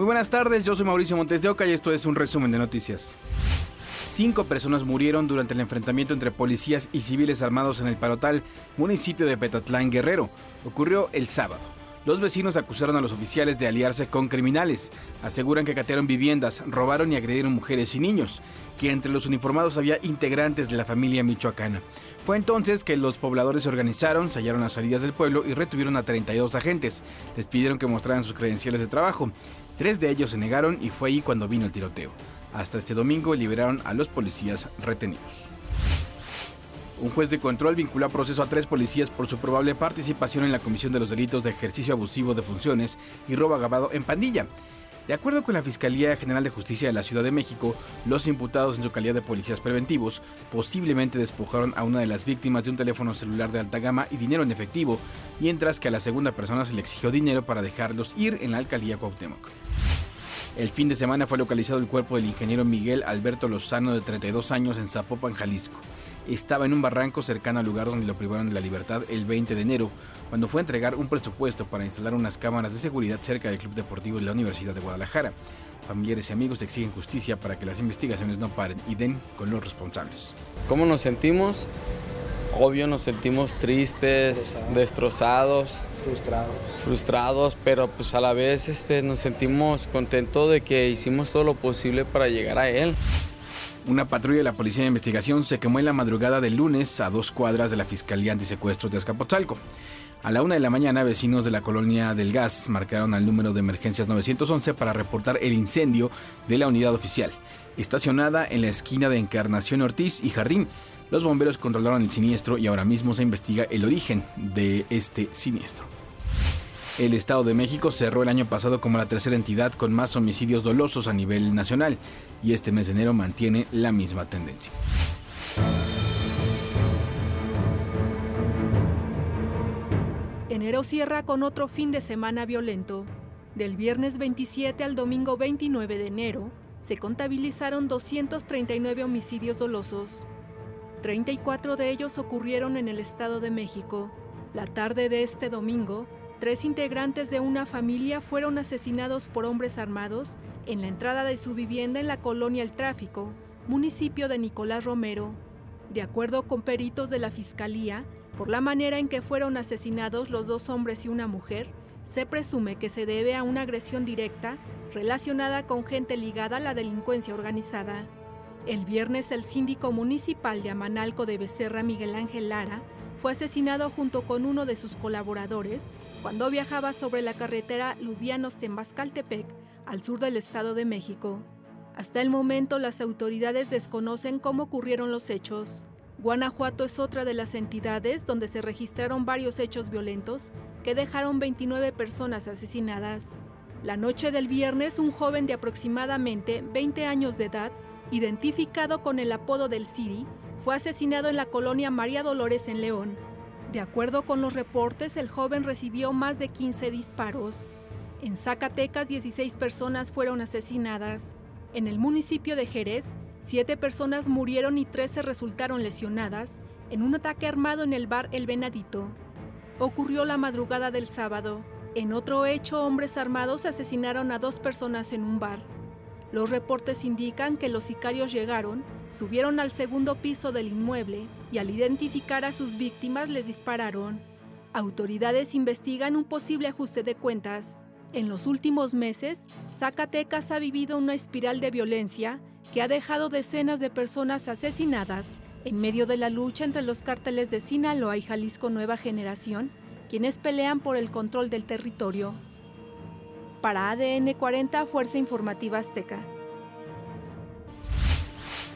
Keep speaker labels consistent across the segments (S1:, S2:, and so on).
S1: Muy buenas tardes, yo soy Mauricio Montes de Oca y esto es un resumen de noticias. Cinco personas murieron durante el enfrentamiento entre policías y civiles armados en el Parotal, municipio de Petatlán, Guerrero. Ocurrió el sábado. Los vecinos acusaron a los oficiales de aliarse con criminales. Aseguran que catearon viviendas, robaron y agredieron mujeres y niños, que entre los uniformados había integrantes de la familia michoacana. Fue entonces que los pobladores se organizaron, sellaron las salidas del pueblo y retuvieron a 32 agentes. Les pidieron que mostraran sus credenciales de trabajo. Tres de ellos se negaron y fue ahí cuando vino el tiroteo. Hasta este domingo liberaron a los policías retenidos. Un juez de control vinculó a proceso a tres policías por su probable participación en la comisión de los delitos de ejercicio abusivo de funciones y robo agravado en pandilla. De acuerdo con la Fiscalía General de Justicia de la Ciudad de México, los imputados en su calidad de policías preventivos posiblemente despojaron a una de las víctimas de un teléfono celular de alta gama y dinero en efectivo, mientras que a la segunda persona se le exigió dinero para dejarlos ir en la alcaldía Cuauhtémoc. El fin de semana fue localizado el cuerpo del ingeniero Miguel Alberto Lozano de 32 años en Zapopan, Jalisco estaba en un barranco cercano al lugar donde lo privaron de la libertad el 20 de enero, cuando fue a entregar un presupuesto para instalar unas cámaras de seguridad cerca del Club Deportivo de la Universidad de Guadalajara. Familiares y amigos exigen justicia para que las investigaciones no paren y den con los responsables.
S2: ¿Cómo nos sentimos? Obvio nos sentimos tristes, destrozados,
S3: frustrados.
S2: Frustrados, pero pues a la vez este, nos sentimos contentos de que hicimos todo lo posible para llegar a él.
S1: Una patrulla de la Policía de Investigación se quemó en la madrugada del lunes a dos cuadras de la Fiscalía Antisecuestros de Azcapotzalco. A la una de la mañana, vecinos de la colonia del gas marcaron al número de emergencias 911 para reportar el incendio de la unidad oficial, estacionada en la esquina de Encarnación Ortiz y Jardín. Los bomberos controlaron el siniestro y ahora mismo se investiga el origen de este siniestro. El Estado de México cerró el año pasado como la tercera entidad con más homicidios dolosos a nivel nacional y este mes de enero mantiene la misma tendencia.
S4: Enero cierra con otro fin de semana violento. Del viernes 27 al domingo 29 de enero se contabilizaron 239 homicidios dolosos. 34 de ellos ocurrieron en el Estado de México. La tarde de este domingo, Tres integrantes de una familia fueron asesinados por hombres armados en la entrada de su vivienda en la colonia El Tráfico, municipio de Nicolás Romero. De acuerdo con peritos de la Fiscalía, por la manera en que fueron asesinados los dos hombres y una mujer, se presume que se debe a una agresión directa relacionada con gente ligada a la delincuencia organizada. El viernes el síndico municipal de Amanalco de Becerra, Miguel Ángel Lara, fue asesinado junto con uno de sus colaboradores cuando viajaba sobre la carretera Lubianos-Tembascaltepec, al sur del Estado de México. Hasta el momento las autoridades desconocen cómo ocurrieron los hechos. Guanajuato es otra de las entidades donde se registraron varios hechos violentos que dejaron 29 personas asesinadas. La noche del viernes, un joven de aproximadamente 20 años de edad, identificado con el apodo del Siri, fue asesinado en la colonia María Dolores en León. De acuerdo con los reportes, el joven recibió más de 15 disparos. En Zacatecas, 16 personas fueron asesinadas. En el municipio de Jerez, 7 personas murieron y 13 resultaron lesionadas en un ataque armado en el bar El Venadito. Ocurrió la madrugada del sábado. En otro hecho, hombres armados asesinaron a dos personas en un bar. Los reportes indican que los sicarios llegaron Subieron al segundo piso del inmueble y al identificar a sus víctimas les dispararon. Autoridades investigan un posible ajuste de cuentas. En los últimos meses, Zacatecas ha vivido una espiral de violencia que ha dejado decenas de personas asesinadas en medio de la lucha entre los cárteles de Sinaloa y Jalisco Nueva Generación, quienes pelean por el control del territorio. Para ADN 40, Fuerza Informativa Azteca.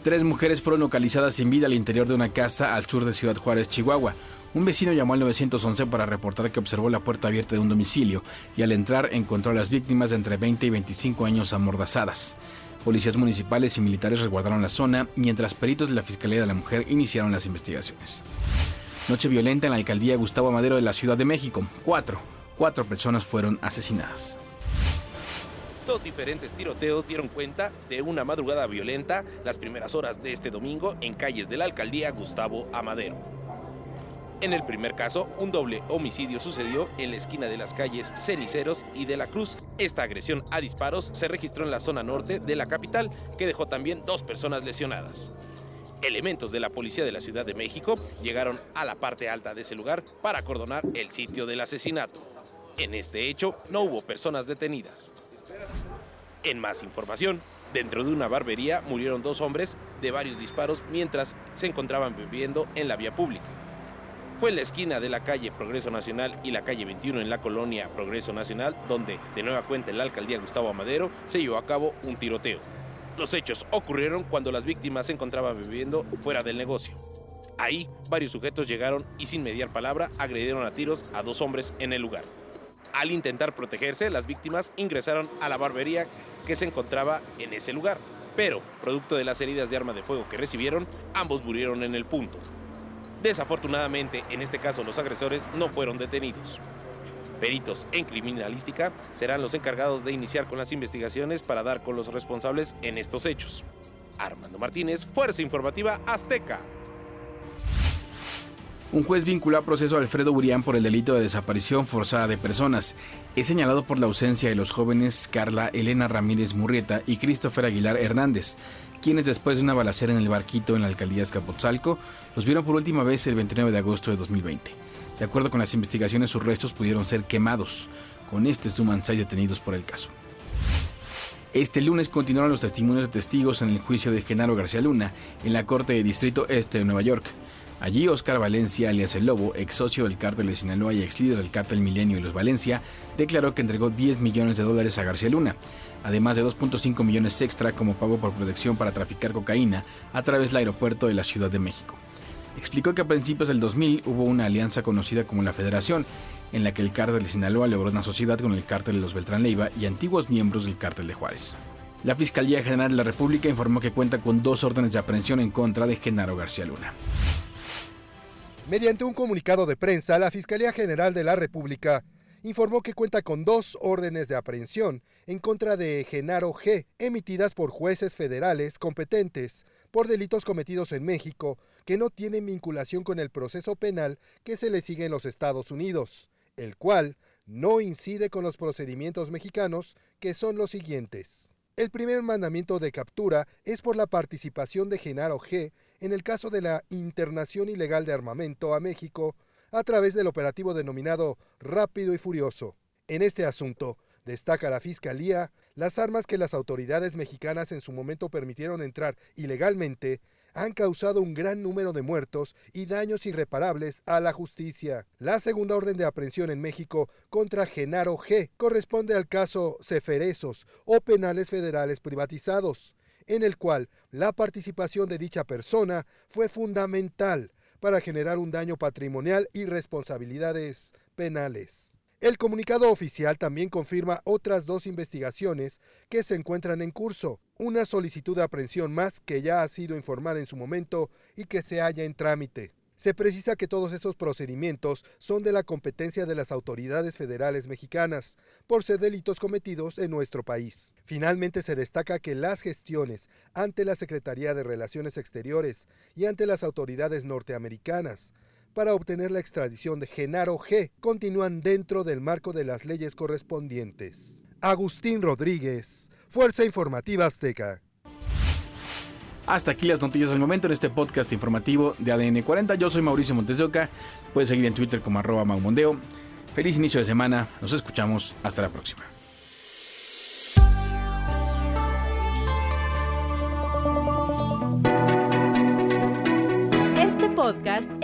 S1: Tres mujeres fueron localizadas sin vida al interior de una casa al sur de Ciudad Juárez, Chihuahua. Un vecino llamó al 911 para reportar que observó la puerta abierta de un domicilio y al entrar encontró a las víctimas de entre 20 y 25 años amordazadas. Policías municipales y militares resguardaron la zona, mientras peritos de la Fiscalía de la Mujer iniciaron las investigaciones. Noche violenta en la alcaldía Gustavo Madero de la Ciudad de México. Cuatro, cuatro personas fueron asesinadas.
S5: Dos diferentes tiroteos dieron cuenta de una madrugada violenta las primeras horas de este domingo en calles de la alcaldía Gustavo Amadero. En el primer caso, un doble homicidio sucedió en la esquina de las calles Ceniceros y de la Cruz. Esta agresión a disparos se registró en la zona norte de la capital, que dejó también dos personas lesionadas. Elementos de la policía de la Ciudad de México llegaron a la parte alta de ese lugar para acordonar el sitio del asesinato. En este hecho no hubo personas detenidas. En más información, dentro de una barbería murieron dos hombres de varios disparos mientras se encontraban bebiendo en la vía pública. Fue en la esquina de la calle Progreso Nacional y la calle 21 en la colonia Progreso Nacional, donde, de nueva cuenta en la alcaldía Gustavo Amadero, se llevó a cabo un tiroteo. Los hechos ocurrieron cuando las víctimas se encontraban bebiendo fuera del negocio. Ahí, varios sujetos llegaron y sin mediar palabra agredieron a tiros a dos hombres en el lugar. Al intentar protegerse, las víctimas ingresaron a la barbería que se encontraba en ese lugar. Pero, producto de las heridas de arma de fuego que recibieron, ambos murieron en el punto. Desafortunadamente, en este caso los agresores no fueron detenidos. Peritos en criminalística serán los encargados de iniciar con las investigaciones para dar con los responsables en estos hechos. Armando Martínez, Fuerza Informativa Azteca.
S1: Un juez vinculó a proceso a Alfredo Burián por el delito de desaparición forzada de personas. Es señalado por la ausencia de los jóvenes Carla Elena Ramírez Murrieta y Christopher Aguilar Hernández, quienes después de una balacera en el barquito en la alcaldía Escapotzalco, los vieron por última vez el 29 de agosto de 2020. De acuerdo con las investigaciones, sus restos pudieron ser quemados. Con este suman seis detenidos por el caso. Este lunes continuaron los testimonios de testigos en el juicio de Genaro García Luna en la Corte de Distrito Este de Nueva York. Allí Oscar Valencia, alias El Lobo, ex socio del cártel de Sinaloa y ex líder del cártel Milenio y los Valencia, declaró que entregó 10 millones de dólares a García Luna, además de 2.5 millones extra como pago por protección para traficar cocaína a través del aeropuerto de la Ciudad de México. Explicó que a principios del 2000 hubo una alianza conocida como la Federación, en la que el cártel de Sinaloa logró una sociedad con el cártel de los Beltrán Leiva y antiguos miembros del cártel de Juárez. La Fiscalía General de la República informó que cuenta con dos órdenes de aprehensión en contra de Genaro García Luna.
S3: Mediante un comunicado de prensa, la Fiscalía General de la República informó que cuenta con dos órdenes de aprehensión en contra de Genaro G, emitidas por jueces federales competentes por delitos cometidos en México que no tienen vinculación con el proceso penal que se le sigue en los Estados Unidos, el cual no incide con los procedimientos mexicanos, que son los siguientes. El primer mandamiento de captura es por la participación de Genaro G en el caso de la internación ilegal de armamento a México a través del operativo denominado Rápido y Furioso. En este asunto, destaca la Fiscalía, las armas que las autoridades mexicanas en su momento permitieron entrar ilegalmente han causado un gran número de muertos y daños irreparables a la justicia. La segunda orden de aprehensión en México contra Genaro G corresponde al caso Ceferesos o penales federales privatizados, en el cual la participación de dicha persona fue fundamental para generar un daño patrimonial y responsabilidades penales. El comunicado oficial también confirma otras dos investigaciones que se encuentran en curso, una solicitud de aprehensión más que ya ha sido informada en su momento y que se halla en trámite. Se precisa que todos estos procedimientos son de la competencia de las autoridades federales mexicanas, por ser delitos cometidos en nuestro país. Finalmente se destaca que las gestiones ante la Secretaría de Relaciones Exteriores y ante las autoridades norteamericanas para obtener la extradición de Genaro G continúan dentro del marco de las leyes correspondientes. Agustín Rodríguez, Fuerza Informativa Azteca.
S1: Hasta aquí las noticias del momento en este podcast informativo de ADN 40. Yo soy Mauricio Montes de Oca. Puedes seguir en Twitter como arroba maumondeo. Feliz inicio de semana. Nos escuchamos. Hasta la próxima.
S6: podcast es